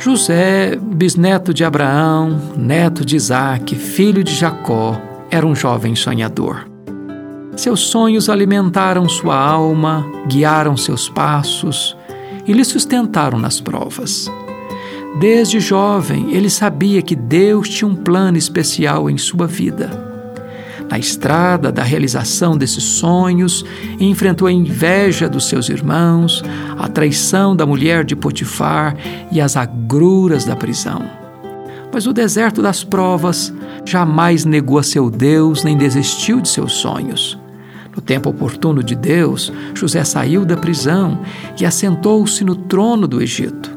José, bisneto de Abraão, neto de Isaac, filho de Jacó, era um jovem sonhador. Seus sonhos alimentaram sua alma, guiaram seus passos e lhe sustentaram nas provas. Desde jovem, ele sabia que Deus tinha um plano especial em sua vida na estrada da realização desses sonhos, enfrentou a inveja dos seus irmãos, a traição da mulher de Potifar e as agruras da prisão. Mas o deserto das provas jamais negou a seu Deus nem desistiu de seus sonhos. No tempo oportuno de Deus, José saiu da prisão e assentou-se no trono do Egito.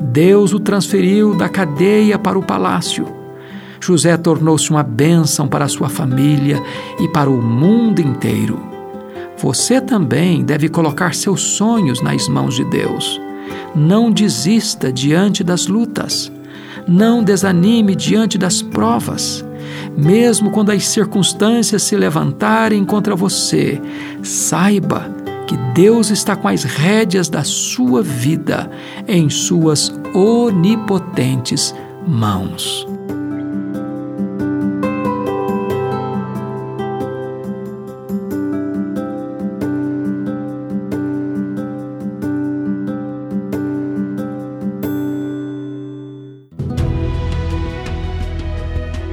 Deus o transferiu da cadeia para o palácio José tornou-se uma bênção para sua família e para o mundo inteiro. Você também deve colocar seus sonhos nas mãos de Deus. Não desista diante das lutas. Não desanime diante das provas. Mesmo quando as circunstâncias se levantarem contra você, saiba que Deus está com as rédeas da sua vida em suas onipotentes mãos.